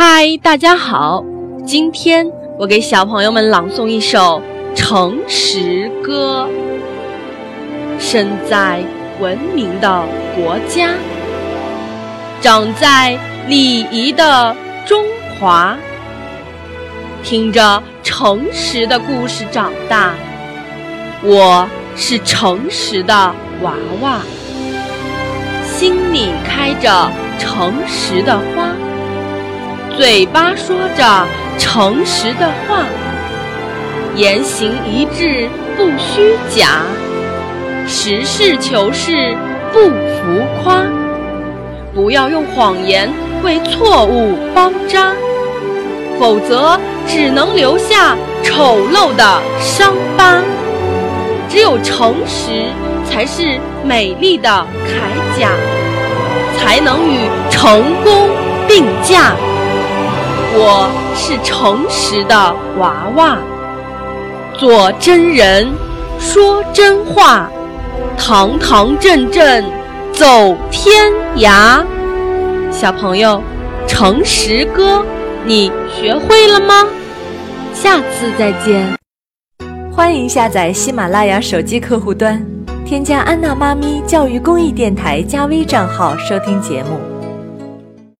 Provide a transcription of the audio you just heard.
嗨，大家好！今天我给小朋友们朗诵一首《诚实歌》。身在文明的国家，长在礼仪的中华，听着诚实的故事长大。我是诚实的娃娃，心里开着诚实的花。嘴巴说着诚实的话，言行一致不虚假，实事求是不浮夸。不要用谎言为错误包扎，否则只能留下丑陋的伤疤。只有诚实才是美丽的铠甲，才能与成功并驾。我是诚实的娃娃，做真人，说真话，堂堂正正走天涯。小朋友，诚实歌，你学会了吗？下次再见。欢迎下载喜马拉雅手机客户端，添加安娜妈咪教育公益电台加微账号收听节目。